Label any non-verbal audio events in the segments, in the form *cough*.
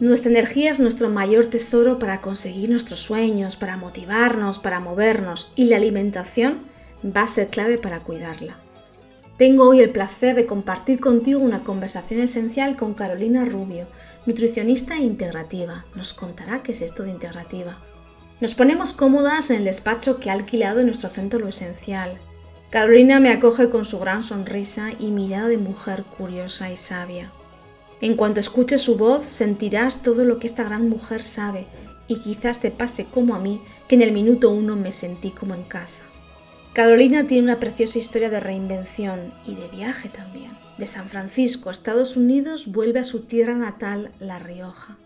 Nuestra energía es nuestro mayor tesoro para conseguir nuestros sueños, para motivarnos, para movernos y la alimentación va a ser clave para cuidarla. Tengo hoy el placer de compartir contigo una conversación esencial con Carolina Rubio, nutricionista integrativa. Nos contará qué es esto de integrativa. Nos ponemos cómodas en el despacho que ha alquilado en nuestro centro Lo Esencial. Carolina me acoge con su gran sonrisa y mirada de mujer curiosa y sabia. En cuanto escuches su voz sentirás todo lo que esta gran mujer sabe y quizás te pase como a mí, que en el minuto uno me sentí como en casa. Carolina tiene una preciosa historia de reinvención y de viaje también. De San Francisco, Estados Unidos, vuelve a su tierra natal, La Rioja.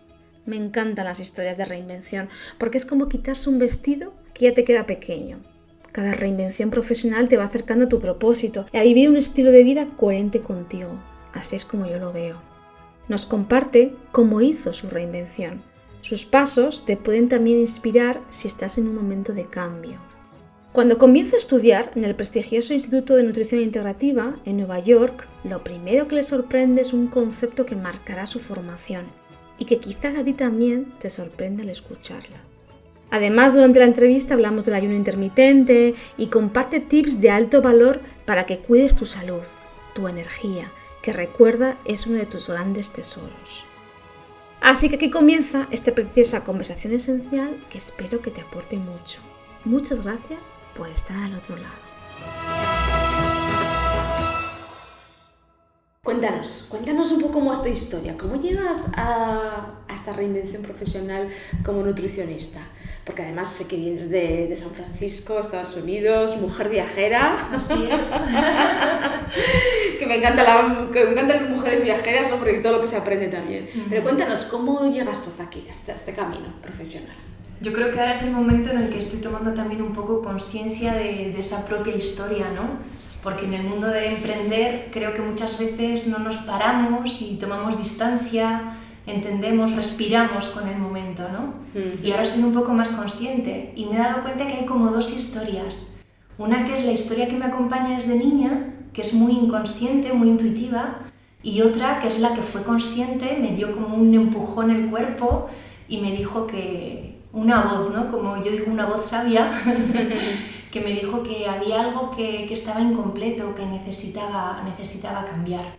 Me encantan las historias de reinvención porque es como quitarse un vestido que ya te queda pequeño. Cada reinvención profesional te va acercando a tu propósito y a vivir un estilo de vida coherente contigo. Así es como yo lo veo. Nos comparte cómo hizo su reinvención. Sus pasos te pueden también inspirar si estás en un momento de cambio. Cuando comienza a estudiar en el prestigioso Instituto de Nutrición Integrativa en Nueva York, lo primero que le sorprende es un concepto que marcará su formación y que quizás a ti también te sorprende al escucharla. Además, durante la entrevista hablamos del ayuno intermitente y comparte tips de alto valor para que cuides tu salud, tu energía, que recuerda es uno de tus grandes tesoros. Así que aquí comienza esta preciosa conversación esencial que espero que te aporte mucho. Muchas gracias por estar al otro lado. Cuéntanos, cuéntanos un poco tu historia, cómo llegas a, esta reinvención profesional como nutricionista. Porque además sé que vienes de, San Francisco, Estados Unidos, mujer viajera. Así es. *laughs* que, me encanta la, que me encantan las mujeres viajeras, ¿no? porque todo lo que se aprende también. Pero cuéntanos, ¿cómo llegas tú hasta aquí, hasta este camino profesional? Yo creo que ahora es el momento en el que estoy tomando también un poco conciencia de, de, esa propia historia, ¿no? Porque en el mundo de emprender creo que muchas veces no nos paramos y tomamos distancia, entendemos, respiramos con el momento, ¿no? Y ahora soy un poco más consciente y me he dado cuenta que hay como dos historias. Una que es la historia que me acompaña desde niña, que es muy inconsciente, muy intuitiva, y otra que es la que fue consciente, me dio como un empujón el cuerpo y me dijo que, una voz, ¿no? Como yo digo, una voz sabia, *laughs* que me dijo que había algo que, que, estaba incompleto, que necesitaba, necesitaba cambiar.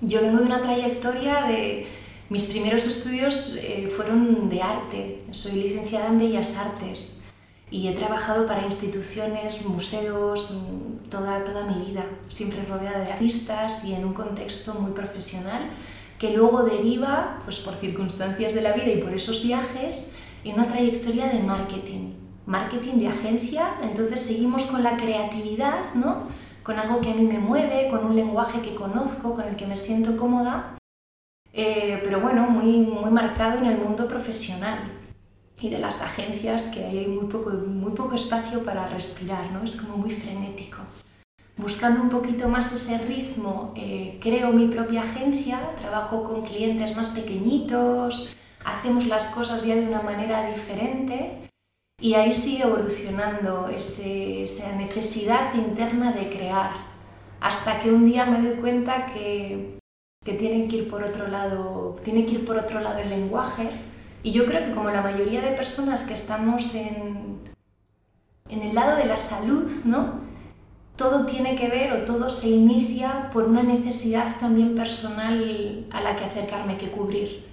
Yo vengo de una trayectoria de... Mis primeros estudios eh, fueron de arte. Soy licenciada en Bellas Artes y he trabajado para instituciones, museos, toda, toda mi vida, siempre rodeada de artistas y en un contexto muy profesional que luego deriva, pues por circunstancias de la vida y por esos viajes, en una trayectoria de marketing, marketing de agencia, entonces seguimos con la creatividad, ¿no? con algo que a mí me mueve, con un lenguaje que conozco, con el que me siento cómoda, eh, pero bueno, muy, muy marcado en el mundo profesional y de las agencias que hay muy poco, muy poco espacio para respirar, ¿no? es como muy frenético. Buscando un poquito más ese ritmo, eh, creo mi propia agencia, trabajo con clientes más pequeñitos, hacemos las cosas ya de una manera diferente y ahí sigue evolucionando esa necesidad interna de crear, hasta que un día me doy cuenta que, que tienen que ir por otro lado, tiene que ir por otro lado el lenguaje y yo creo que como la mayoría de personas que estamos en, en el lado de la salud, ¿no? todo tiene que ver o todo se inicia por una necesidad también personal a la que acercarme, que cubrir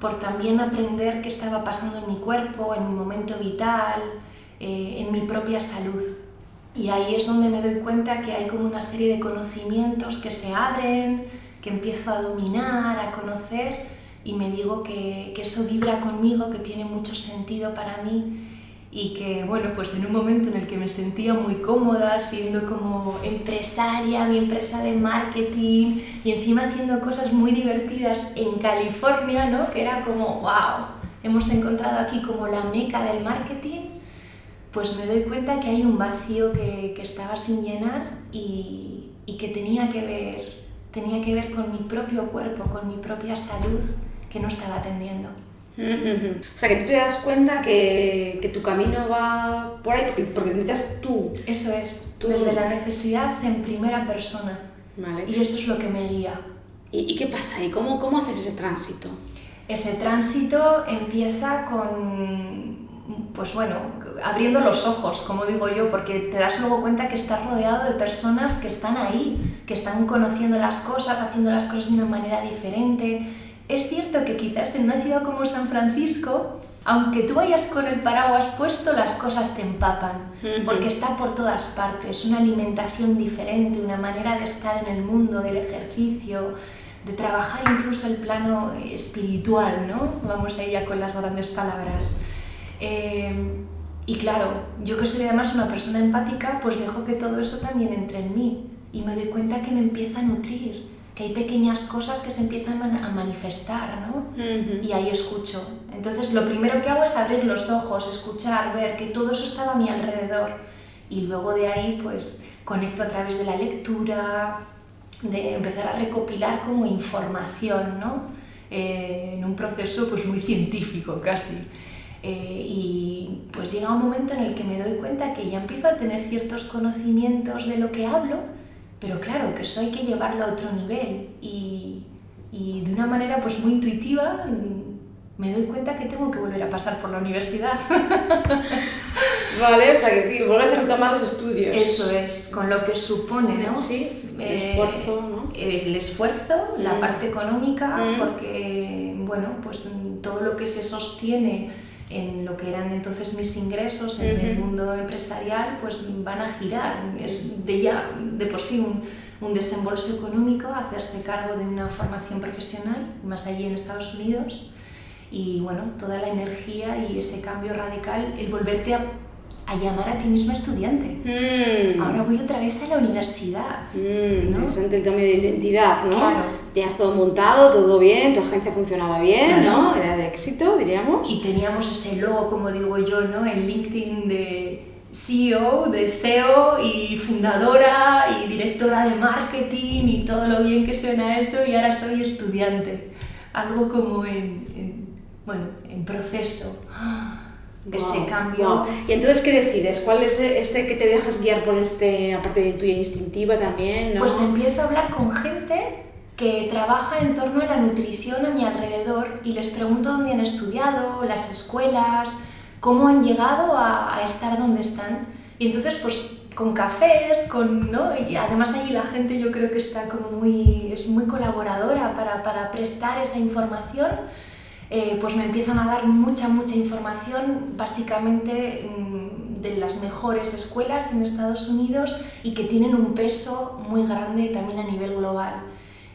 por también aprender qué estaba pasando en mi cuerpo, en mi momento vital, eh, en mi propia salud. Y ahí es donde me doy cuenta que hay como una serie de conocimientos que se abren, que empiezo a dominar, a conocer y me digo que, eso vibra conmigo, que tiene mucho sentido para mí y que, bueno, pues en un momento en el que me sentía muy cómoda siendo como empresaria, mi empresa de marketing y encima haciendo cosas muy divertidas en California, ¿no? Que era como, wow, hemos encontrado aquí como la meca del marketing, pues me doy cuenta que hay un vacío que, estaba sin llenar y que tenía que, ver, tenía que ver con mi propio cuerpo, con mi propia salud que no estaba atendiendo. O sea, que tú te das cuenta que, que, tu camino va por ahí porque necesitas tú. Eso es, tú. desde la necesidad en primera persona. Vale. Y eso es lo que me guía. ¿Y, qué pasa ahí? ¿Cómo, ¿Cómo haces ese tránsito? Ese tránsito empieza con, pues bueno, abriendo los ojos, como digo yo, porque te das luego cuenta que estás rodeado de personas que están ahí, que están conociendo las cosas, haciendo las cosas de una manera diferente. Es cierto que quizás en una ciudad como San Francisco, aunque tú vayas con el paraguas puesto, las cosas te empapan, porque está por todas partes, una alimentación diferente, una manera de estar en el mundo del ejercicio, de trabajar incluso el plano espiritual, ¿no? Vamos a ir ya con las grandes palabras. Eh, y claro, yo que soy además una persona empática, pues dejo que todo eso también entre en mí y me doy cuenta que me empieza a nutrir, que hay pequeñas cosas que se empiezan a manifestar, ¿no? Y ahí escucho. Entonces lo primero que hago es abrir los ojos, escuchar, ver que todo eso estaba a mi alrededor y luego de ahí pues conecto a través de la lectura, de empezar a recopilar como información, ¿no? Eh, en un proceso pues muy científico casi. Eh, y pues llega un momento en el que me doy cuenta que ya empiezo a tener ciertos conocimientos de lo que hablo, pero claro, que eso hay que llevarlo a otro nivel y, y de una manera pues muy intuitiva mm, me doy cuenta que tengo que volver a pasar por la universidad. *laughs* vale, o sea que vuelves a retomar los estudios. Eso es, con lo que supone, ¿no? Sí, el eh, esfuerzo, ¿no? El esfuerzo, la mm. parte económica, mm. porque, bueno, pues todo lo que se sostiene en lo que eran entonces mis ingresos en el mundo empresarial, pues van a girar. Es de ya de por sí un, un, desembolso económico, hacerse cargo de una formación profesional, más allí en Estados Unidos. Y bueno, toda la energía y ese cambio radical, el volverte a a llamar a ti misma estudiante. Mm. Ahora voy otra vez a la universidad. Mm, Interesante el cambio de identidad, ¿no? Claro. Tenías todo montado, todo bien, tu agencia funcionaba bien, ¿no? Era de éxito, diríamos. Y teníamos ese logo, como digo yo, ¿no? En LinkedIn de CEO, de CEO y fundadora y directora de marketing y todo lo bien que suena eso y ahora soy estudiante. Algo como en, en bueno, en proceso ese cambio. ¿Y entonces qué decides? ¿Cuál es este que te dejas guiar por este, aparte de tuya instintiva también? ¿no? Pues empiezo a hablar con gente que trabaja en torno a la nutrición a mi alrededor y les pregunto dónde han estudiado, las escuelas, cómo han llegado a, estar donde están. Y entonces, pues con cafés, con, ¿no? Y además ahí la gente yo creo que está como muy, es muy colaboradora para, para prestar esa información eh, pues me empiezan a dar mucha, mucha información, básicamente mm, de las mejores escuelas en Estados Unidos y que tienen un peso muy grande también a nivel global.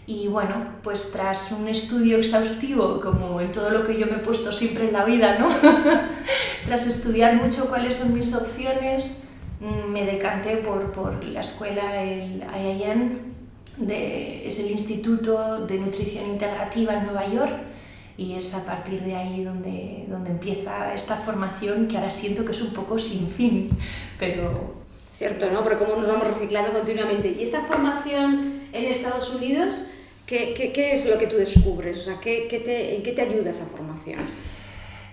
Y bueno, pues tras un estudio exhaustivo, como en todo lo que yo me he puesto siempre en la vida, ¿no? *laughs* tras estudiar mucho cuáles son mis opciones, mm, me decanté por, por la escuela, el IIN, es el Instituto de Nutrición Integrativa en Nueva York, y es a partir de ahí donde, donde empieza esta formación que ahora siento que es un poco sin fin, pero... Cierto, ¿no? Pero cómo nos vamos reciclando continuamente. ¿Y esta formación en Estados Unidos, qué, qué, qué es lo que tú descubres? O sea, ¿qué, qué te, ¿en qué te ayuda esa formación?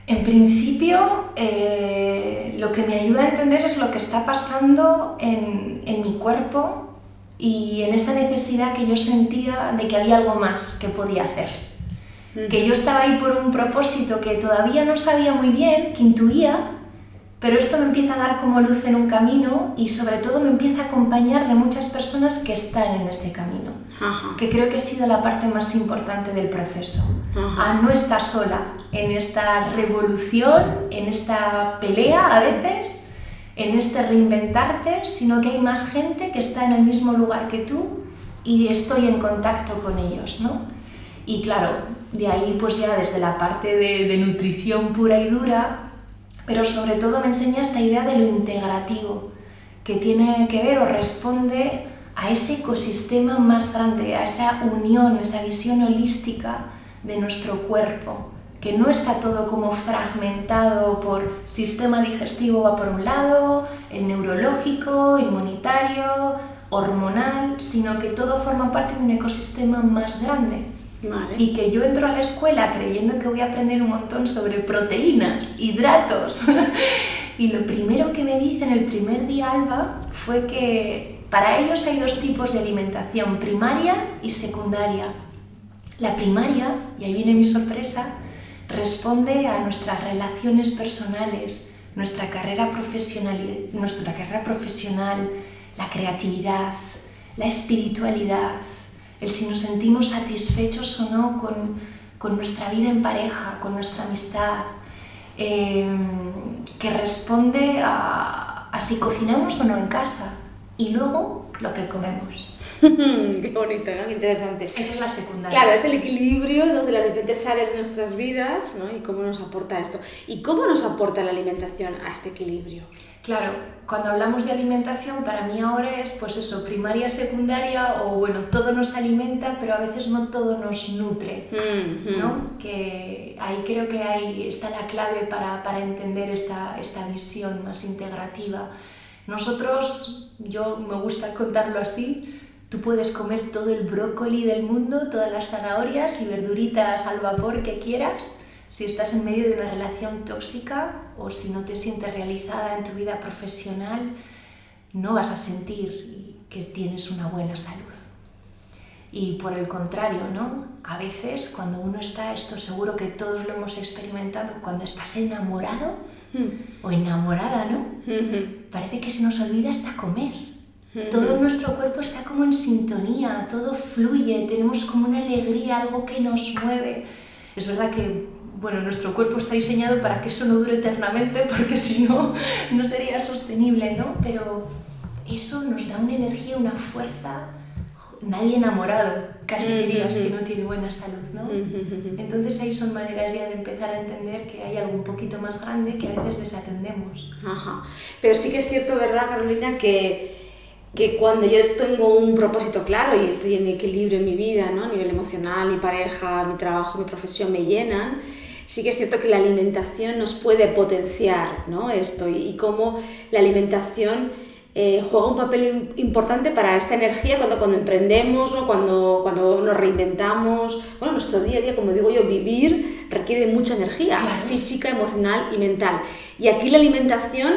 En principio, eh, lo que me ayuda a entender es lo que está pasando en, en mi cuerpo y en esa necesidad que yo sentía de que había algo más que podía hacer que yo estaba ahí por un propósito que todavía no sabía muy bien, que intuía, pero esto me empieza a dar como luz en un camino y sobre todo me empieza a acompañar de muchas personas que están en ese camino, que creo que ha sido la parte más importante del proceso. A no estar sola en esta revolución, en esta pelea a veces, en este reinventarte, sino que hay más gente que está en el mismo lugar que tú y estoy en contacto con ellos, ¿no? Y claro, de ahí pues ya desde la parte de, nutrición pura y dura, pero sobre todo me enseña esta idea de lo integrativo, que tiene que ver o responde a ese ecosistema más grande, a esa unión, esa visión holística de nuestro cuerpo, que no está todo como fragmentado por sistema digestivo va por un lado, el neurológico, inmunitario, hormonal, sino que todo forma parte de un ecosistema más grande y que yo entro a la escuela creyendo que voy a aprender un montón sobre proteínas, hidratos. *laughs* y lo primero que me dice en el primer día Alba fue que para ellos hay dos tipos de alimentación, primaria y secundaria. La primaria, y ahí viene mi sorpresa, responde a nuestras relaciones personales, nuestra carrera profesional, nuestra carrera profesional la creatividad, la espiritualidad, el si nos sentimos satisfechos o no con, nuestra vida en pareja, con nuestra amistad, em, que responde a, a si cocinamos o no en casa y luego lo que comemos. *laughs* Qué bonito, ¿no? Qué interesante. Esa es la secundaria. Claro, es el equilibrio donde las diferentes áreas de nuestras vidas, ¿no? Y cómo nos aporta esto. ¿Y cómo nos aporta la alimentación a este equilibrio? Claro, cuando hablamos de alimentación, para mí ahora es, pues eso, primaria, secundaria, o bueno, todo nos alimenta, pero a veces no todo nos nutre, mm, ¿no? Mm. Que ahí creo que ahí está la clave para, para entender esta, esta visión más integrativa. Nosotros, yo me gusta contarlo así, tú puedes comer todo el brócoli del mundo, todas las zanahorias y verduritas al vapor que quieras, si estás en medio de una relación tóxica o si no te sientes realizada en tu vida profesional, no vas a sentir que tienes una buena salud. Y por el contrario, ¿no? A veces cuando uno está, esto seguro que todos lo hemos experimentado, cuando estás enamorado hmm. o enamorada, ¿no? Hmm. Parece que se nos olvida hasta comer. Hmm. Todo nuestro cuerpo está como en sintonía, todo fluye, tenemos como una alegría, algo que nos mueve. Es verdad que bueno, nuestro cuerpo está diseñado para que eso no dure eternamente, *laughs* porque si no, no sería sostenible, ¿no? Pero eso nos da una energía, una fuerza. Nadie enamorado, casi dirías que no tiene buena salud, ¿no? Entonces ahí son maneras ya de empezar a entender que hay algo un poquito más grande que a veces desatendemos. Ajá. Pero sí que es cierto, ¿verdad, Carolina, que que cuando yo tengo un propósito claro y estoy en equilibrio en mi vida, ¿no? a nivel emocional, mi pareja, mi trabajo, mi profesión me llenan, sí que es cierto que la alimentación nos puede potenciar ¿no? esto y, y cómo la alimentación eh, juega un papel importante para esta energía cuando, cuando emprendemos, o cuando, cuando nos reinventamos. Bueno, nuestro día a día, como digo yo, vivir requiere mucha energía física, emocional y mental. Y aquí la alimentación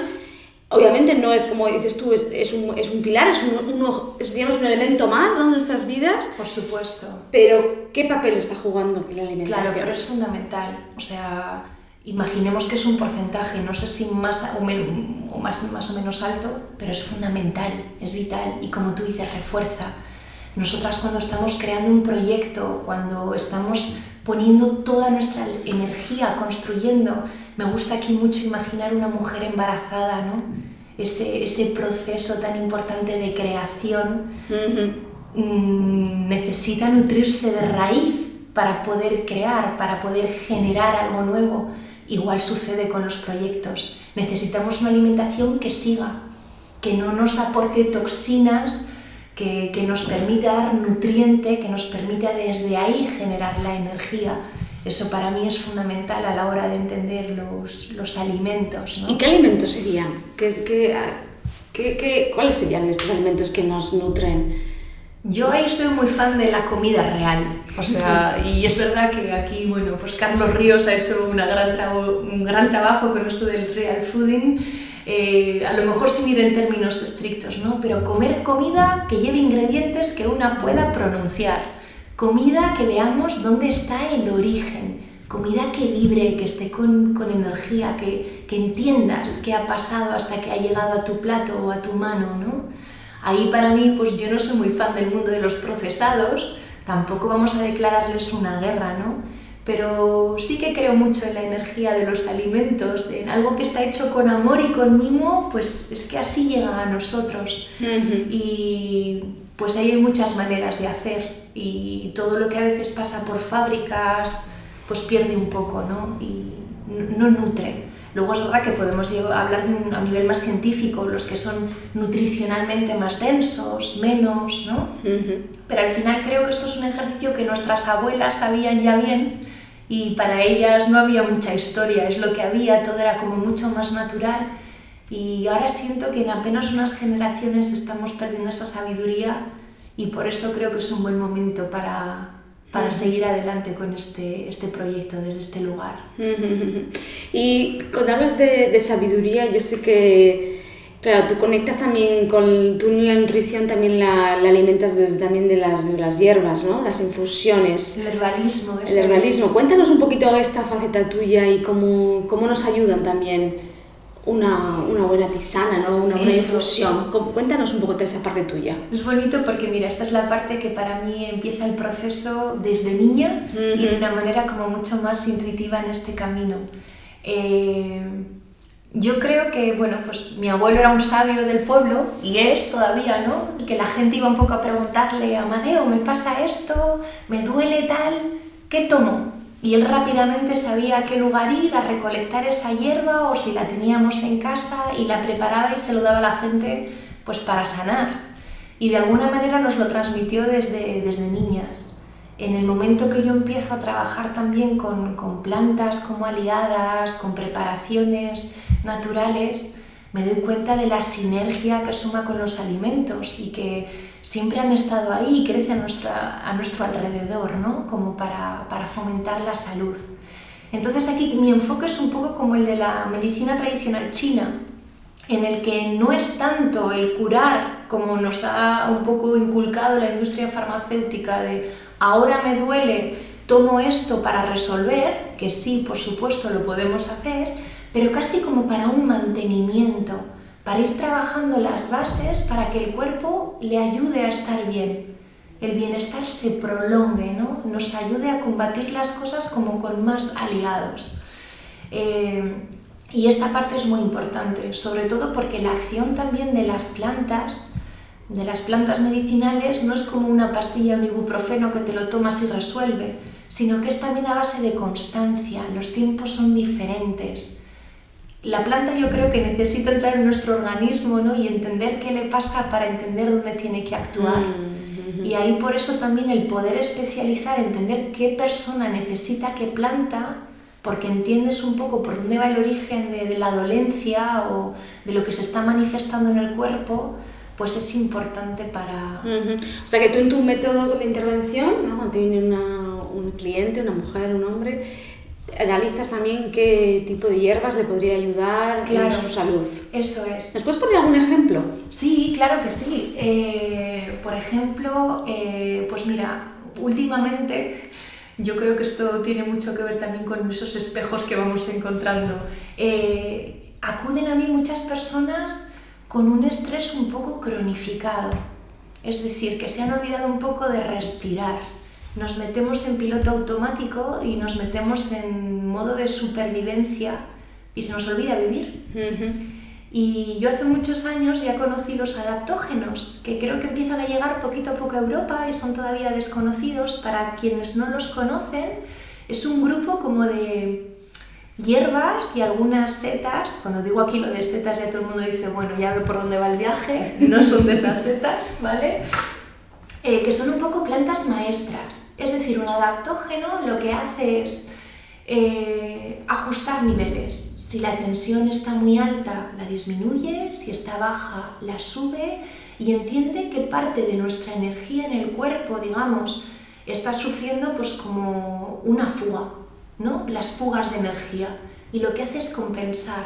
Obviamente no es como dices tú, es, es, un, es un, pilar, es, un, es digamos, un elemento más de nuestras vidas. Por supuesto. Pero, ¿qué papel está jugando la alimentación? Claro, pero es fundamental. O sea, imaginemos que es un porcentaje, no sé si más o, o más, más o menos alto, pero es fundamental, es vital. Y como tú dices, refuerza. Nosotras cuando estamos creando un proyecto, cuando estamos poniendo toda nuestra energía, construyendo, me gusta aquí mucho imaginar una mujer embarazada, ¿no? Ese, ese proceso tan importante de creación mm, necesita nutrirse de raíz para poder crear, para poder generar algo nuevo. Igual sucede con los proyectos. Necesitamos una alimentación que siga, que no nos aporte toxinas, que, que nos permita dar nutriente, que nos permita desde ahí generar la energía eso para mí es fundamental a la hora de entender los, los alimentos. ¿Y qué alimentos serían? ¿Qué, qué, qué, cuáles serían estos alimentos que nos nutren? Yo ahí soy muy fan de la comida real, o sea, *laughs* y es verdad que aquí, bueno, pues Carlos Ríos ha hecho una gran un gran trabajo con esto del real fooding, eh, a lo mejor sin ir en términos estrictos, ¿no? Pero comer comida que lleve ingredientes que una pueda pronunciar Comida que veamos dónde está el origen, comida que vibre, que esté con, con energía, que, que, entiendas qué ha pasado hasta que ha llegado a tu plato o a tu mano, ¿no? Ahí para mí, pues yo no soy muy fan del mundo de los procesados, tampoco vamos a declararles una guerra, ¿no? Pero sí que creo mucho en la energía de los alimentos, en algo que está hecho con amor y con mimo, pues es que así llega a nosotros. Y pues ahí hay muchas maneras de hacer y todo lo que a veces pasa por fábricas pues pierde un poco ¿no? y no nutre. Luego es verdad que podemos hablar a un nivel más científico, los que son nutricionalmente más densos, menos, ¿no? Pero al final creo que esto es un ejercicio que nuestras abuelas sabían ya bien y para ellas no había mucha historia, es lo que había, todo era como mucho más natural y ahora siento que en apenas unas generaciones estamos perdiendo esa sabiduría y por eso creo que es un buen momento para, para seguir adelante con este, este proyecto desde este lugar. Y cuando hablas de, de sabiduría, yo sé que, Claro, tú conectas también con tú la nutrición también la, alimentas desde también de las, las hierbas, ¿no? Las infusiones. El herbalismo. El herbalismo. Cuéntanos un poquito esta faceta tuya y cómo, cómo nos ayudan también una, una, buena tisana, ¿no? Una buena infusión. Cuéntanos un poco de esta parte tuya. Es bonito porque, mira, esta es la parte que para mí empieza el proceso desde niña y de una manera como mucho más intuitiva en este camino. Eh, yo creo que, bueno, pues mi abuelo era un sabio del pueblo y es todavía, ¿no? Que la gente iba un poco a preguntarle, Amadeo, me pasa esto, me duele tal, ¿qué tomo? Y él rápidamente sabía a qué lugar ir a recolectar esa hierba o si la teníamos en casa y la preparaba y se lo daba a la gente pues para sanar. Y de alguna manera nos lo transmitió desde, desde niñas en el momento que yo empiezo a trabajar también con, con, plantas como aliadas, con preparaciones naturales, me doy cuenta de la sinergia que suma con los alimentos y que siempre han estado ahí y crecen a, nuestra, a nuestro alrededor, ¿no? como para, para fomentar la salud. Entonces aquí mi enfoque es un poco como el de la medicina tradicional china, en el que no es tanto el curar como nos ha un poco inculcado la industria farmacéutica de ahora me duele, tomo esto para resolver, que sí, por supuesto, lo podemos hacer, pero casi como para un mantenimiento, para ir trabajando las bases para que el cuerpo le ayude a estar bien, el bienestar se prolongue, ¿no? nos ayude a combatir las cosas como con más aliados. Eh, y esta parte es muy importante, sobre todo porque la acción también de las plantas de las plantas medicinales no es como una pastilla, un ibuprofeno que te lo tomas y resuelve, sino que es también a base de constancia, los tiempos son diferentes. La planta yo creo que necesita entrar en nuestro organismo ¿no? y entender qué le pasa para entender dónde tiene que actuar. Mm, y ahí por eso también el poder especializar, entender qué persona necesita qué planta, porque entiendes un poco por dónde va el origen de, de la dolencia o de lo que se está manifestando en el cuerpo, pues es importante para... O sea que tú en tu método de intervención, ¿no? cuando te viene una, un cliente, una mujer, un hombre, analizas también qué tipo de hierbas le podría ayudar en su salud. Eso es. ¿Nos puedes poner algún ejemplo? Sí, claro que sí. Eh, por ejemplo, eh, pues mira, últimamente yo creo que esto tiene mucho que ver también con esos espejos que vamos encontrando. Eh, acuden a mí muchas personas con un estrés un poco cronificado, es decir, que se han olvidado un poco de respirar. Nos metemos en piloto automático y nos metemos en modo de supervivencia y se nos olvida vivir. Y yo hace muchos años ya conocí los adaptógenos, que creo que empiezan a llegar poquito a poco a Europa y son todavía desconocidos. Para quienes no los conocen, es un grupo como de hierbas y algunas setas. Cuando digo aquí lo de setas ya todo el mundo dice, bueno, ya ve por dónde va el viaje, *laughs* no son de esas setas, ¿vale? Eh, que son un poco plantas maestras. Es decir, un adaptógeno lo que hace es eh, ajustar niveles. Si la tensión está muy alta, la disminuye, si está baja, la sube y entiende que parte de nuestra energía en el cuerpo, digamos, está sufriendo pues como una fuga, ¿no? las fugas de energía y lo que hace es compensar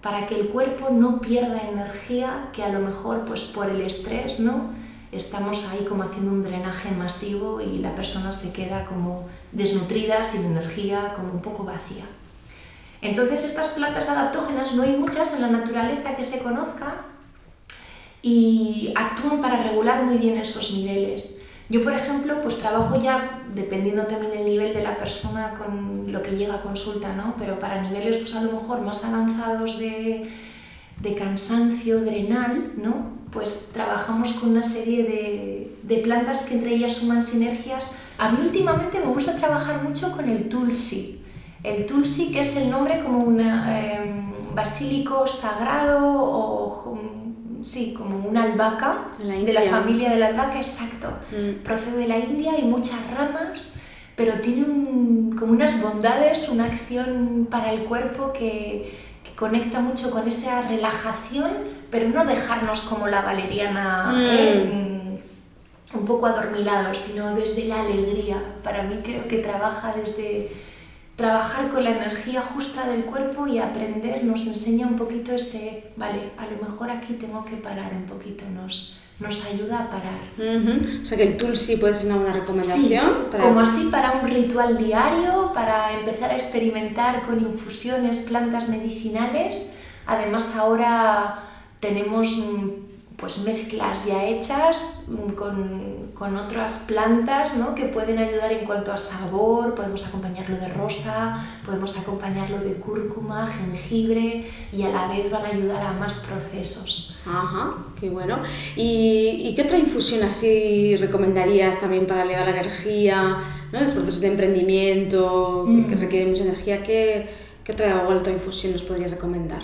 para que el cuerpo no pierda energía que a lo mejor pues por el estrés no estamos ahí como haciendo un drenaje masivo y la persona se queda como desnutrida sin energía como un poco vacía entonces estas plantas adaptógenas no hay muchas en la naturaleza que se conozca y actúan para regular muy bien esos niveles yo, por ejemplo, pues trabajo ya, dependiendo también del nivel de la persona con lo que llega a consulta, ¿no? Pero para niveles, pues a lo mejor más avanzados de, de cansancio drenal, ¿no? Pues trabajamos con una serie de, de, plantas que entre ellas suman sinergias. A mí últimamente me gusta trabajar mucho con el tulsi. El tulsi, que es el nombre como un eh, basílico sagrado o sí, como una albahaca, de la familia de la albahaca, exacto. Mm. Procede de la India, hay muchas ramas, pero tiene como unas bondades, una acción para el cuerpo que, conecta mucho con esa relajación, pero no dejarnos como la valeriana mm. eh, un poco adormilados, sino desde la alegría. Para mí creo que trabaja desde, trabajar con la energía justa del cuerpo y aprender nos enseña un poquito ese, vale, a lo mejor aquí tengo que parar un poquito, nos, nos ayuda a parar. O sea que el Tulsi puede ser una recomendación. Como así para un ritual diario, para empezar a experimentar con infusiones, plantas medicinales. Además ahora tenemos pues mezclas ya hechas mm, con, con otras plantas ¿no? que pueden ayudar en cuanto a sabor, podemos acompañarlo de rosa, podemos acompañarlo de cúrcuma, jengibre y a la vez van a ayudar a más procesos. Ajá, qué bueno. ¿Y, y qué otra infusión así recomendarías también para elevar la energía, ¿no? los procesos de emprendimiento que mm. requieren mucha energía? ¿Qué, qué otra, otra infusión nos podrías recomendar?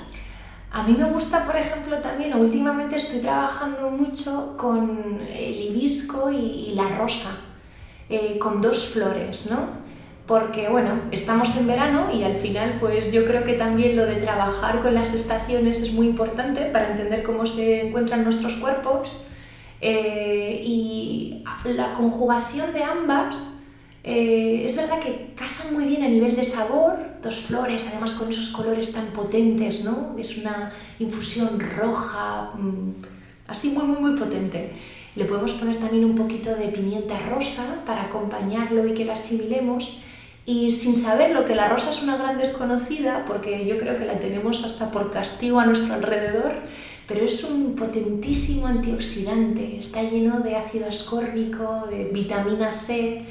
A mí me gusta, por ejemplo, también, últimamente estoy trabajando mucho con el hibisco y, la rosa, eh, con dos flores, ¿no? Porque, bueno, estamos en verano y al final, pues yo creo que también lo de trabajar con las estaciones es muy importante para entender cómo se encuentran nuestros cuerpos. Eh, y la conjugación de ambas eh, es verdad que casan muy bien a nivel de sabor, dos flores, además con esos colores tan potentes, ¿no? Es una infusión roja, mm, así muy, muy, muy potente. Le podemos poner también un poquito de pimienta rosa para acompañarlo y que la asimilemos. Y sin saber lo que la rosa es una gran desconocida, porque yo creo que la tenemos hasta por castigo a nuestro alrededor, pero es un potentísimo antioxidante, está lleno de ácido ascórbico, de vitamina C,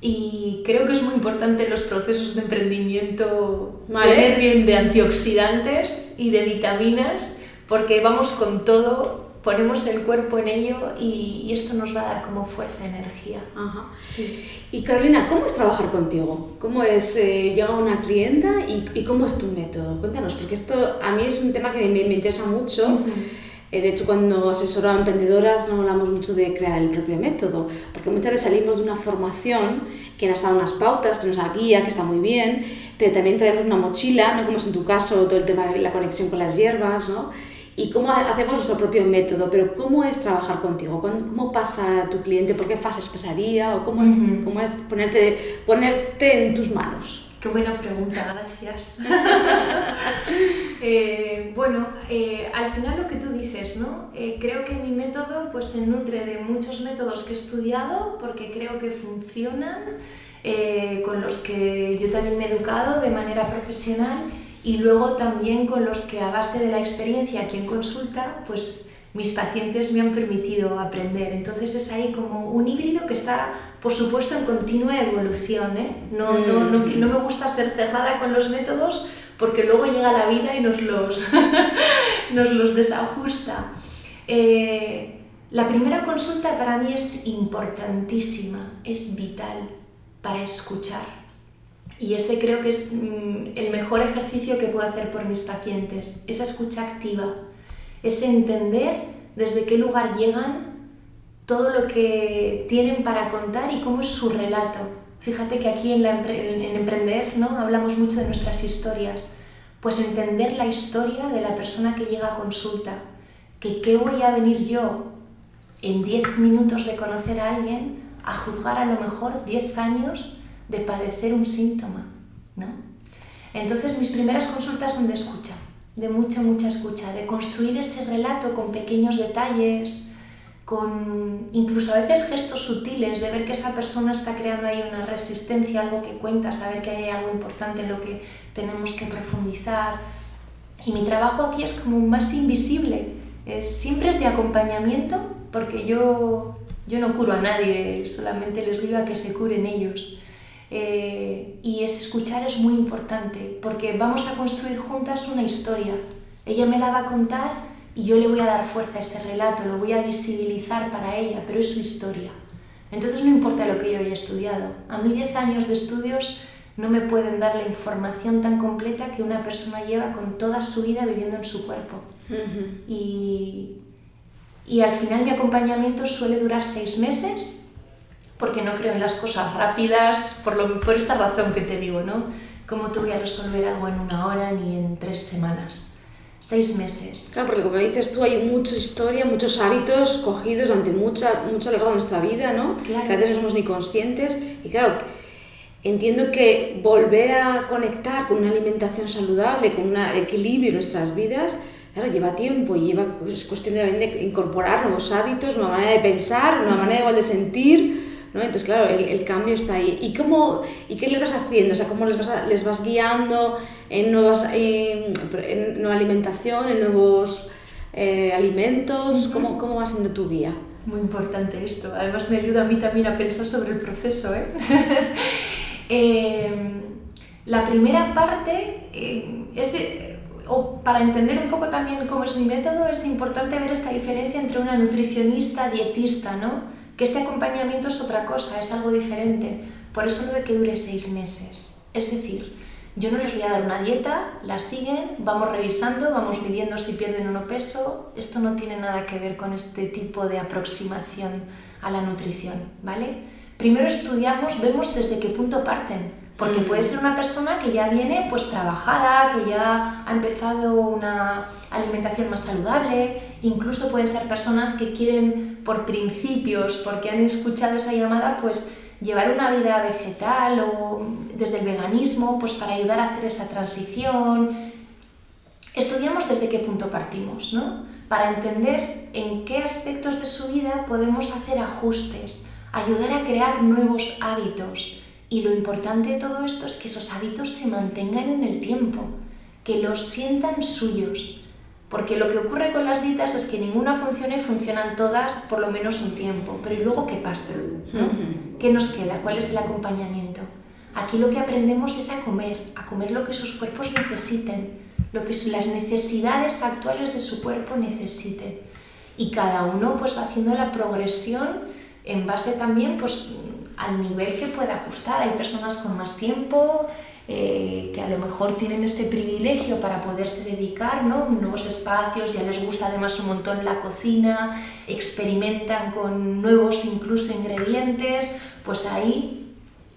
y creo que es muy importante en los procesos de emprendimiento tener bien de antioxidantes y de vitaminas, porque vamos con todo, ponemos el cuerpo en ello y, esto nos va a dar como fuerza, energía. Ajá. Sí. Y Carolina, ¿cómo es trabajar contigo? ¿Cómo es eh, llegar a una clienta y, y, cómo es tu método? Cuéntanos, porque esto a mí es un tema que me, me interesa mucho. De hecho, cuando asesoro a emprendedoras no hablamos mucho de crear el propio método, porque muchas veces salimos de una formación que nos dado unas pautas, que nos guía, que está muy bien, pero también traemos una mochila, ¿no? como es en tu caso todo el tema de la conexión con las hierbas, ¿no? y cómo hacemos nuestro propio método, pero ¿cómo es trabajar contigo? ¿Cómo pasa tu cliente? ¿Por qué fases pasaría? ¿O cómo es, cómo es ponerte, ponerte en tus manos? Qué buena pregunta, gracias. *laughs* Eh, bueno, eh, al final lo que tú dices, ¿no? Eh, creo que mi método pues, se nutre de muchos métodos que he estudiado porque creo que funcionan, con los que yo también me he educado de manera profesional y luego también con los que a base de la experiencia aquí en consulta, pues mis pacientes me han permitido aprender. Entonces es ahí como un híbrido que está, por supuesto, en continua evolución. ¿eh? No, no, no, mm. no, me gusta ser cerrada con los métodos porque luego llega la vida y nos los, *laughs* nos los desajusta. Eh, la primera consulta para mí es importantísima, es vital para escuchar. Y ese creo que es mm, el mejor ejercicio que puedo hacer por mis pacientes, esa escucha activa es entender desde qué lugar llegan, todo lo que tienen para contar y cómo es su relato. Fíjate que aquí en, Emprender ¿no? hablamos mucho de nuestras historias. Pues entender la historia de la persona que llega a consulta. Que qué voy a venir yo en 10 minutos de conocer a alguien a juzgar a lo mejor 10 años de padecer un síntoma. ¿no? Entonces mis primeras consultas son de escucha de mucha, mucha escucha, de construir ese relato con pequeños detalles, con incluso a veces gestos sutiles, de ver que esa persona está creando ahí una resistencia, algo que cuenta, saber que hay algo importante en lo que tenemos que profundizar. Y mi trabajo aquí es como más invisible, es, siempre es de acompañamiento, porque yo, yo no curo a nadie, solamente les digo a que se curen ellos. Eh, y es escuchar es muy importante porque vamos a construir juntas una historia. Ella me la va a contar y yo le voy a dar fuerza a ese relato, lo voy a visibilizar para ella, pero es su historia. Entonces no importa lo que yo haya estudiado. A mí 10 años de estudios no me pueden dar la información tan completa que una persona lleva con toda su vida viviendo en su cuerpo. y, y al final mi acompañamiento suele durar seis meses porque no creo en las cosas rápidas, por, lo, por esta razón que te digo, ¿no? ¿Cómo te voy a resolver algo en una hora ni en tres semanas? Seis meses. Claro, porque como dices tú, hay mucha historia, muchos hábitos cogidos durante mucha, mucho largo de nuestra vida, ¿no? Claro. Que a veces no somos ni conscientes. Y claro, entiendo que volver a conectar con una alimentación saludable, con un equilibrio en nuestras vidas, claro, lleva tiempo y lleva, es cuestión de, incorporar nuevos hábitos, nueva manera de pensar, nueva manera igual de sentir. ¿No? Entonces, claro, el, cambio está ahí. ¿Y, cómo, ¿Y qué les vas haciendo? O sea, ¿cómo les vas, les vas guiando en, nuevas, en nueva alimentación, en nuevos eh, alimentos? ¿Cómo, ¿Cómo va siendo tu guía? Muy importante esto. Además me ayuda a mí también a pensar sobre el proceso. ¿eh? *laughs* Em, la primera parte eh, es, eh, o para entender un poco también cómo es mi método, es importante ver esta diferencia entre una nutricionista, dietista, ¿no? Que este acompañamiento es otra cosa, es algo diferente. Por eso no de que dure seis meses. Es decir, yo no les voy a dar una dieta, la siguen, vamos revisando, vamos midiendo si pierden o no peso. Esto no tiene nada que ver con este tipo de aproximación a la nutrición, ¿vale? primero estudiamos, vemos desde qué punto parten, porque puede ser una persona que ya viene pues trabajada, que ya ha empezado una alimentación más saludable, incluso pueden ser personas que quieren por principios, porque han escuchado esa llamada, pues llevar una vida vegetal o desde el veganismo, pues para ayudar a hacer esa transición. Estudiamos desde qué punto partimos, ¿no? Para entender en qué aspectos de su vida podemos hacer ajustes ayudar a crear nuevos hábitos. Y lo importante de todo esto es que esos hábitos se mantengan en el tiempo, que los sientan suyos. Porque lo que ocurre con las dietas es que ninguna funciona y funcionan todas por lo menos un tiempo. Pero ¿y luego qué pasa? ¿Qué nos queda? ¿Cuál es el acompañamiento? Aquí lo que aprendemos es a comer, a comer lo que sus cuerpos necesiten, lo que las necesidades actuales de su cuerpo necesiten. Y cada uno pues haciendo la progresión en base también pues, al nivel que pueda ajustar. Hay personas con más tiempo, eh, que a lo mejor tienen ese privilegio para poderse dedicar, ¿no? Nuevos espacios, ya les gusta además un montón la cocina, experimentan con nuevos incluso ingredientes, pues ahí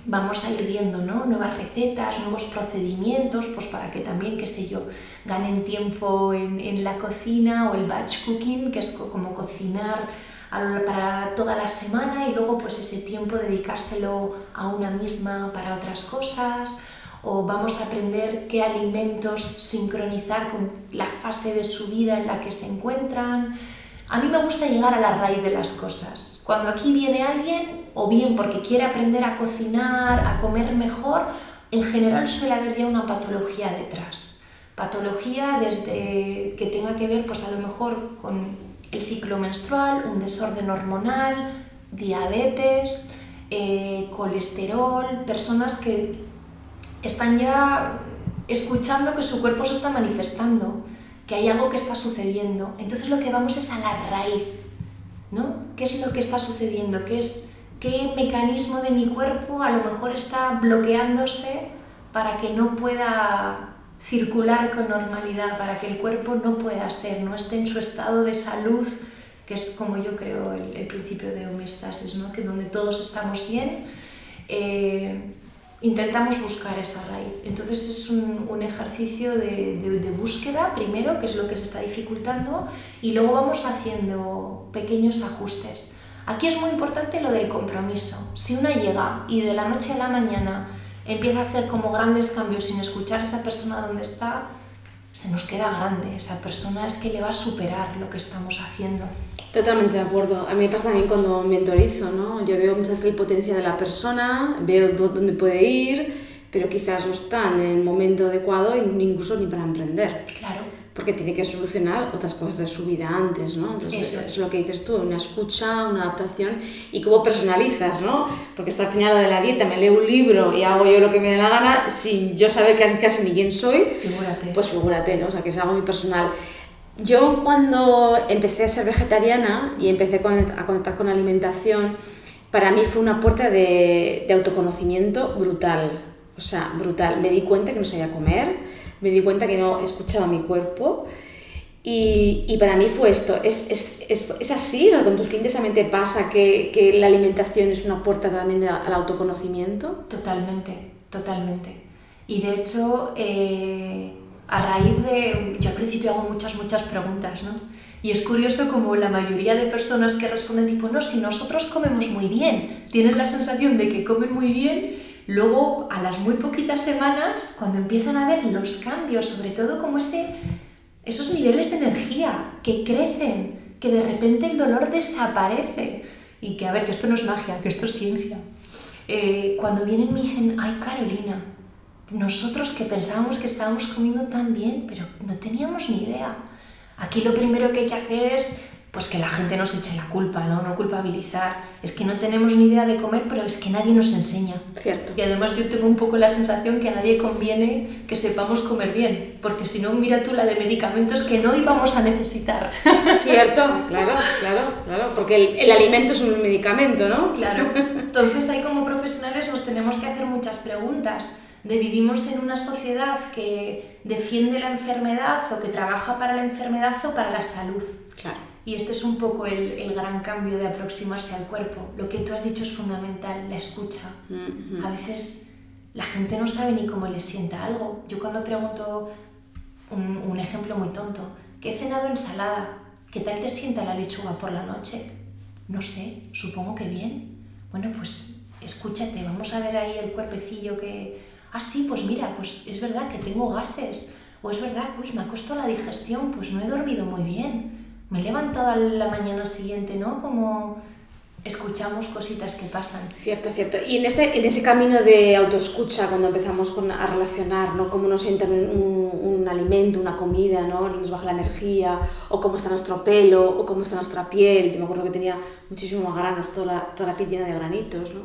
vamos a ir viendo ¿no? nuevas recetas, nuevos procedimientos, pues para que también, qué sé yo, ganen tiempo en, en la cocina o el batch cooking, que es como cocinar para toda la semana y luego pues ese tiempo dedicárselo a una misma para otras cosas o vamos a aprender qué alimentos sincronizar con la fase de su vida en la que se encuentran. A mí me gusta llegar a la raíz de las cosas. Cuando aquí viene alguien, o bien porque quiere aprender a cocinar, a comer mejor, en general suele haber ya una patología detrás. Patología desde que tenga que ver pues a lo mejor con el ciclo menstrual, un desorden hormonal, diabetes, eh, colesterol, personas que están ya escuchando que su cuerpo se está manifestando, que hay algo que está sucediendo. Entonces lo que vamos es a la raíz, ¿no? ¿Qué es lo que está sucediendo? ¿Qué, es, qué mecanismo de mi cuerpo a lo mejor está bloqueándose para que no pueda circular con normalidad para que el cuerpo no pueda ser, no esté en su estado de salud, que es como yo creo el, principio de homeostasis, ¿no? que donde todos estamos bien, eh, intentamos buscar esa raíz. Entonces es un, un ejercicio de, de, de, búsqueda primero, que es lo que se está dificultando, y luego vamos haciendo pequeños ajustes. Aquí es muy importante lo del compromiso. Si una llega y de la noche a la mañana empieza a hacer como grandes cambios sin escuchar a esa persona donde está, se nos queda grande. Esa persona es que le va a superar lo que estamos haciendo. Totalmente de acuerdo. A mí me pasa también cuando mentorizo, ¿no? Yo veo muchas el potencial de la persona, veo dónde puede ir, pero quizás no está en el momento adecuado, incluso ni para emprender. Claro porque tiene que solucionar otras cosas de su vida antes, ¿no? Entonces es. lo que dices tú, una escucha, una adaptación y cómo personalizas, ¿no? Porque hasta al final lo de la dieta, me leo un libro y hago yo lo que me dé la gana sin yo saber casi ni quién soy, figúrate. pues figúrate, ¿no? O sea, que es algo muy personal. Yo cuando empecé a ser vegetariana y empecé a conectar con la alimentación, para mí fue una puerta de, de autoconocimiento brutal, o sea, brutal. Me di cuenta que no sabía comer, me di cuenta que no escuchaba mi cuerpo. Y, y para mí fue esto, es, es, es, es así, con tus clientes también pasa que, que, la alimentación es una puerta también al autoconocimiento. Totalmente, totalmente. Y de hecho, eh, a raíz de, yo al principio hago muchas, muchas preguntas, ¿no? Y es curioso como la mayoría de personas que responden tipo, no, si nosotros comemos muy bien, tienen la sensación de que comen muy bien luego a las muy poquitas semanas, cuando empiezan a ver los cambios, sobre todo como ese, esos niveles de energía que crecen, que de repente el dolor desaparece y que a ver, que esto no es magia, que esto es ciencia. Eh, cuando vienen me dicen, ay Carolina, nosotros que pensábamos que estábamos comiendo tan bien, pero no teníamos ni idea. Aquí lo primero que hay que hacer es pues que la gente nos eche la culpa, ¿no? No culpabilizar. Es que no tenemos ni idea de comer, pero es que nadie nos enseña. Cierto. Y además yo tengo un poco la sensación que a nadie conviene que sepamos comer bien, porque si no, mira tú la de medicamentos que no íbamos a necesitar. *laughs* Cierto, claro, claro, claro, porque el, el alimento es un medicamento, ¿no? Claro. *laughs* Entonces ahí como profesionales nos tenemos que hacer muchas preguntas de vivimos en una sociedad que defiende la enfermedad o que trabaja para la enfermedad o para la salud. Claro. Y este es un poco el, el, gran cambio de aproximarse al cuerpo. Lo que tú has dicho es fundamental, la escucha. A veces la gente no sabe ni cómo le sienta algo. Yo cuando pregunto un, un ejemplo muy tonto, que he cenado ensalada, ¿qué tal te sienta la lechuga por la noche? No sé, supongo que bien. Bueno, pues escúchate, vamos a ver ahí el cuerpecillo que... Ah, sí, pues mira, pues es verdad que tengo gases. O es verdad, uy, me ha costado la digestión, pues no he dormido muy bien me he levantado a la mañana siguiente, ¿no? Como escuchamos cositas que pasan. Cierto, cierto. Y en ese, en ese camino de autoescucha, cuando empezamos con, a relacionar, ¿no? Cómo nos sienta un, un, alimento, una comida, ¿no? Nos baja la energía, o cómo está nuestro pelo, o cómo está nuestra piel. Yo me acuerdo que tenía muchísimos granos, toda toda la piel llena de granitos, ¿no?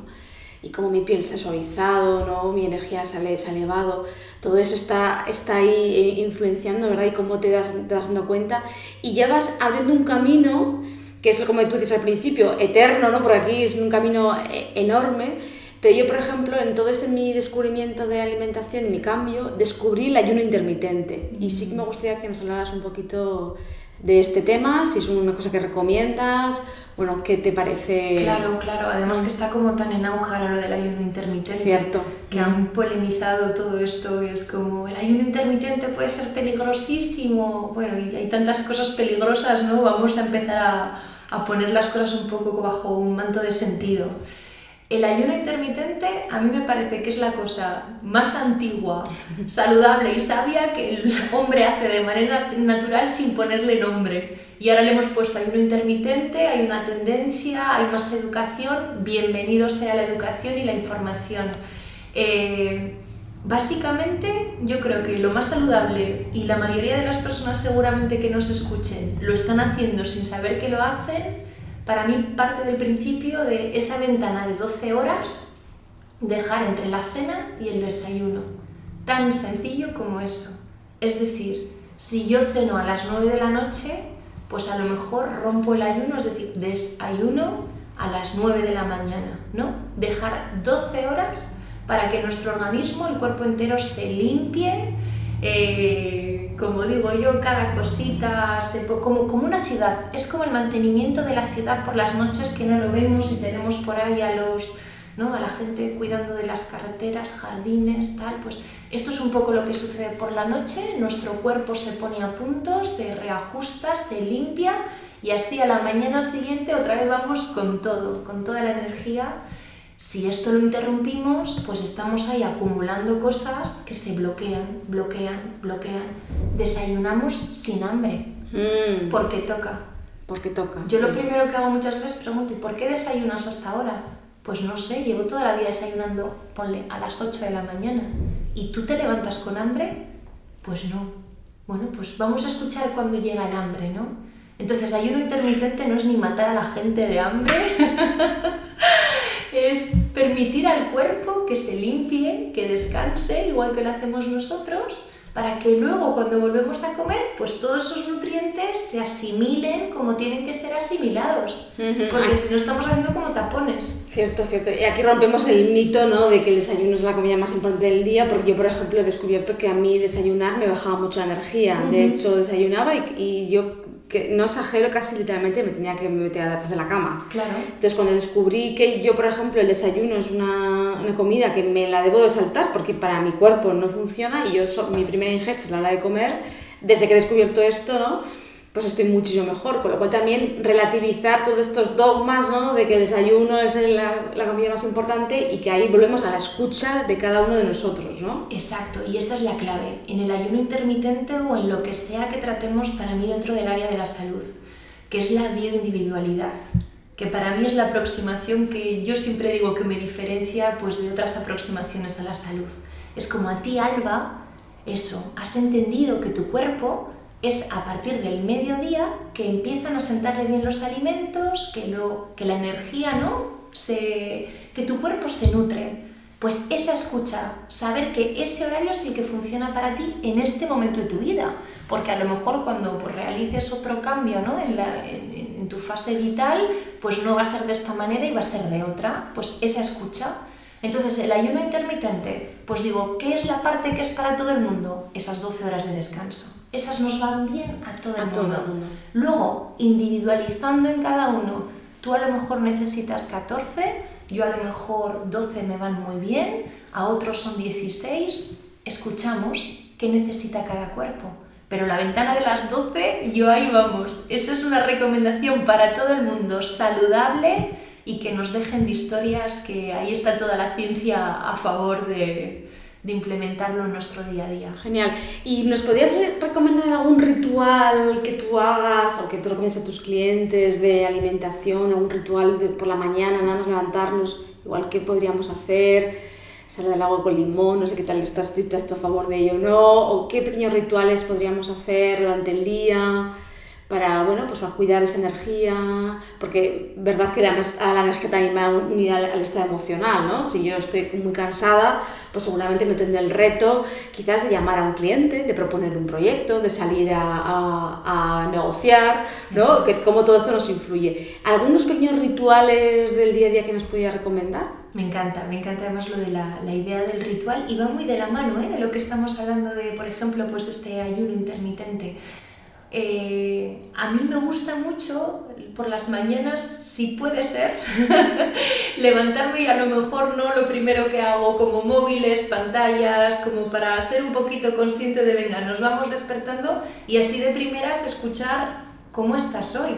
Y cómo mi piel se ha suavizado, ¿no? mi energía se ha, se ha elevado, todo eso está, está ahí eh, influenciando, ¿verdad? Y cómo te, das, te vas dando cuenta y ya vas abriendo un camino, que es como tú dices al principio, eterno, ¿no? Por aquí es un camino eh, enorme, pero yo, por ejemplo, en todo este mi descubrimiento de alimentación y mi cambio, descubrí el ayuno intermitente y sí que me gustaría que nos hablaras un poquito de este tema, si es una cosa que recomiendas bueno, ¿qué te parece? Claro, claro. Además que está como tan en auge ahora lo del ayuno intermitente. Cierto. Que han polemizado todo esto. Es como, el ayuno intermitente puede ser peligrosísimo. Bueno, y hay tantas cosas peligrosas, ¿no? Vamos a empezar a, a poner las cosas un poco bajo un manto de sentido. El ayuno intermitente a mí me parece que es la cosa más antigua, saludable y sabia que el hombre hace de manera natural sin ponerle nombre. Y ahora le hemos puesto ayuno intermitente, hay una tendencia, hay más educación, bienvenido sea la educación y la información. Eh, básicamente yo creo que lo más saludable y la mayoría de las personas seguramente que nos escuchen lo están haciendo sin saber que lo hacen para mí parte del principio de esa ventana de 12 horas, dejar entre la cena y el desayuno. Tan sencillo como eso. Es decir, si yo ceno a las 9 de la noche, pues a lo mejor rompo el ayuno, es decir, desayuno a las 9 de la mañana, ¿no? Dejar 12 horas para que nuestro organismo, el cuerpo entero, se limpie, eh, como digo yo, cada cosita, se, como, como una ciudad, es como el mantenimiento de la ciudad por las noches que no lo vemos y tenemos por ahí a los... ¿no? a la gente cuidando de las carreteras, jardines, tal, pues esto es un poco lo que sucede por la noche, nuestro cuerpo se pone a punto, se reajusta, se limpia y así a la mañana siguiente otra vez vamos con todo, con toda la energía si esto lo interrumpimos, pues estamos ahí acumulando cosas que se bloquean, bloquean, bloquean. Desayunamos sin hambre, Mm, porque toca. porque toca. Yo lo primero que hago muchas veces pregunto, ¿y por qué desayunas hasta ahora? Pues no sé, llevo toda la vida desayunando, ponle, a las 8 de la mañana. ¿Y tú te levantas con hambre? Pues no. Bueno, pues vamos a escuchar cuando llega el hambre, ¿no? Entonces, ayuno intermitente no es ni matar a la gente de hambre, *laughs* es permitir al cuerpo que se limpie, que descanse, igual que lo hacemos nosotros, para que luego cuando volvemos a comer, pues todos esos nutrientes se asimilen como tienen que ser asimilados. Porque si no estamos haciendo como tapones. Cierto, cierto. Y aquí rompemos el mito, ¿no? De que el desayuno es la comida más importante del día, porque yo, por ejemplo, he descubierto que a mí desayunar me bajaba mucho la energía. De hecho, desayunaba y, y yo, que no exagero, casi literalmente me tenía que meter a de la cama. Claro. Entonces, cuando descubrí que yo, por ejemplo, el desayuno es una, una comida que me la debo de saltar porque para mi cuerpo no funciona y yo, so- mi primera ingesta es la hora de comer, desde que he descubierto esto, ¿no? Pues estoy muchísimo mejor. Con lo cual también relativizar todos estos dogmas, ¿no? De que el desayuno es la, la, comida más importante y que ahí volvemos a la escucha de cada uno de nosotros, ¿no? Exacto, y esta es la clave. En el ayuno intermitente o en lo que sea que tratemos para mí dentro del área de la salud, que es la bioindividualidad que para mí es la aproximación que yo siempre digo que me diferencia pues, de otras aproximaciones a la salud. Es como a ti, Alba, eso, has entendido que tu cuerpo es a partir del mediodía que empiezan a sentarle bien los alimentos, que, lo, que la energía, ¿no? Se, que tu cuerpo se nutre. Pues esa escucha, saber que ese horario es el que funciona para ti en este momento de tu vida, porque a lo mejor cuando pues, realices otro cambio ¿no? en, en tu fase vital, pues no va a ser de esta manera y va a ser de otra, pues esa escucha entonces, el ayuno intermitente, pues digo, ¿qué es la parte que es para todo el mundo? Esas 12 horas de descanso. Esas nos van bien a todo, el, mundo. Luego, individualizando en cada uno, tú a lo mejor necesitas 14, yo a lo mejor 12 me van muy bien, a otros son 16, escuchamos qué necesita cada cuerpo. Pero la ventana de las 12, yo ahí vamos. Esa es una recomendación para todo el mundo, saludable, y que nos dejen de historias que ahí está toda la ciencia a favor de, de implementarlo en nuestro día a día. Genial. ¿Y nos podrías recomendar algún ritual que tú hagas o que tú recomiendes a tus clientes de alimentación, algún ritual por la mañana, nada más levantarnos, igual que podríamos hacer? Salir del agua con limón, no sé qué tal estás, estás a favor de ello o no, o qué pequeños rituales podríamos hacer durante el día para, bueno, pues para cuidar esa energía, porque verdad que la, a la energía también va unida al, estado emocional, ¿no? Si yo estoy muy cansada, pues seguramente no tendré el reto quizás de llamar a un cliente, de proponer un proyecto, de salir a, a, negociar, ¿no? Que cómo todo esto nos influye. ¿Algunos pequeños rituales del día a día que nos pudiera recomendar? Me encanta, me encanta además lo de la, la, idea del ritual y va muy de la mano ¿eh? de lo que estamos hablando de, por ejemplo, pues este ayuno intermitente. Eh, a mí me gusta mucho por las mañanas, si puede ser, *laughs* levantarme y a lo mejor no lo primero que hago como móviles, pantallas, como para ser un poquito consciente de, venga, nos vamos despertando y así de primeras escuchar cómo estás hoy,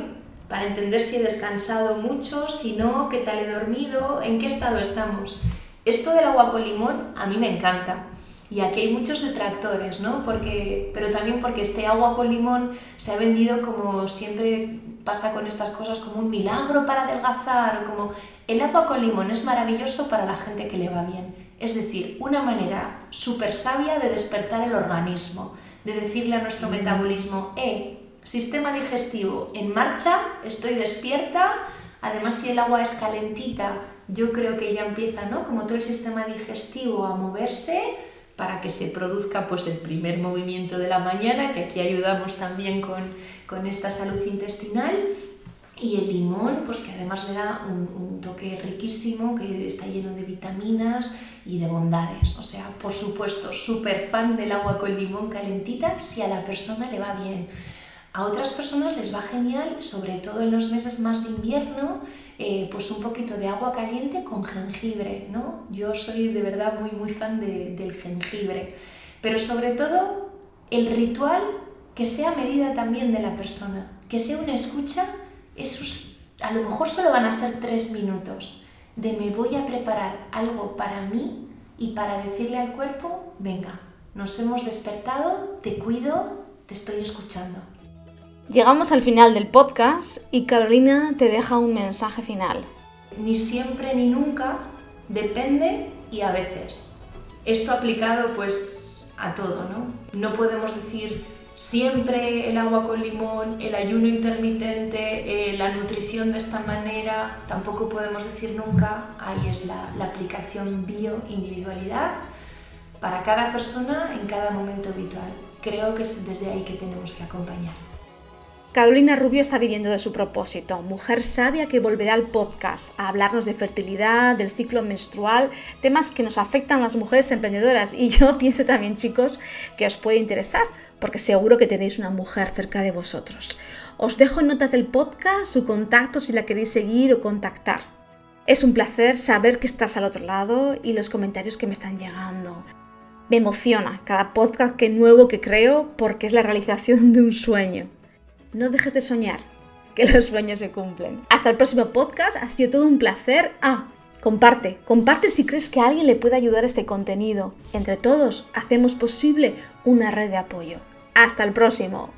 para entender si he descansado mucho, si no, qué tal he dormido, en qué estado estamos. Esto del agua con limón a mí me encanta y aquí hay muchos detractores, ¿no? Porque, pero también porque este agua con limón se ha vendido como siempre pasa con estas cosas, como un milagro para adelgazar, o como el agua con limón es maravilloso para la gente que le va bien. Es decir, una manera súper sabia de despertar el organismo, de decirle a nuestro metabolismo, eh, sistema digestivo en marcha, estoy despierta, además si el agua es calentita, yo creo que ya empieza, ¿no? Como todo el sistema digestivo a moverse, para que se produzca pues, el primer movimiento de la mañana, que aquí ayudamos también con, con esta salud intestinal. Y el limón, pues que además le da un, un, toque riquísimo, que está lleno de vitaminas y de bondades. O sea, por supuesto, súper fan del agua con limón calentita si a la persona le va bien. A otras personas les va genial, sobre todo en los meses más de invierno, eh, pues un poquito de agua caliente con jengibre, ¿no? Yo soy de verdad muy, muy fan del jengibre. Pero sobre todo, el ritual que sea medida también de la persona, que sea una escucha, esos a lo mejor solo van a ser tres minutos de me voy a preparar algo para mí y para decirle al cuerpo, venga, nos hemos despertado, te cuido, te estoy escuchando. Llegamos al final del podcast y Carolina te deja un mensaje final. Ni siempre ni nunca, depende y a veces. Esto aplicado pues a todo, ¿no? No podemos decir siempre el agua con limón, el ayuno intermitente, eh, la nutrición de esta manera, tampoco podemos decir nunca, ahí es la, la aplicación bio-individualidad para cada persona en cada momento habitual. Creo que es desde ahí que tenemos que acompañar. Carolina Rubio está viviendo de su propósito, mujer sabia que volverá al podcast a hablarnos de fertilidad, del ciclo menstrual, temas que nos afectan a las mujeres emprendedoras y yo *laughs* pienso también chicos que os puede interesar porque seguro que tenéis una mujer cerca de vosotros. Os dejo notas del podcast su contacto si la queréis seguir o contactar. Es un placer saber que estás al otro lado y los comentarios que me están llegando. Me emociona cada podcast que nuevo que creo porque es la realización de un sueño. No dejes de soñar, que los sueños se cumplen. Hasta el próximo podcast, ha sido todo un placer. Ah, comparte, comparte si crees que a alguien le puede ayudar este contenido. Entre todos, hacemos posible una red de apoyo. Hasta el próximo.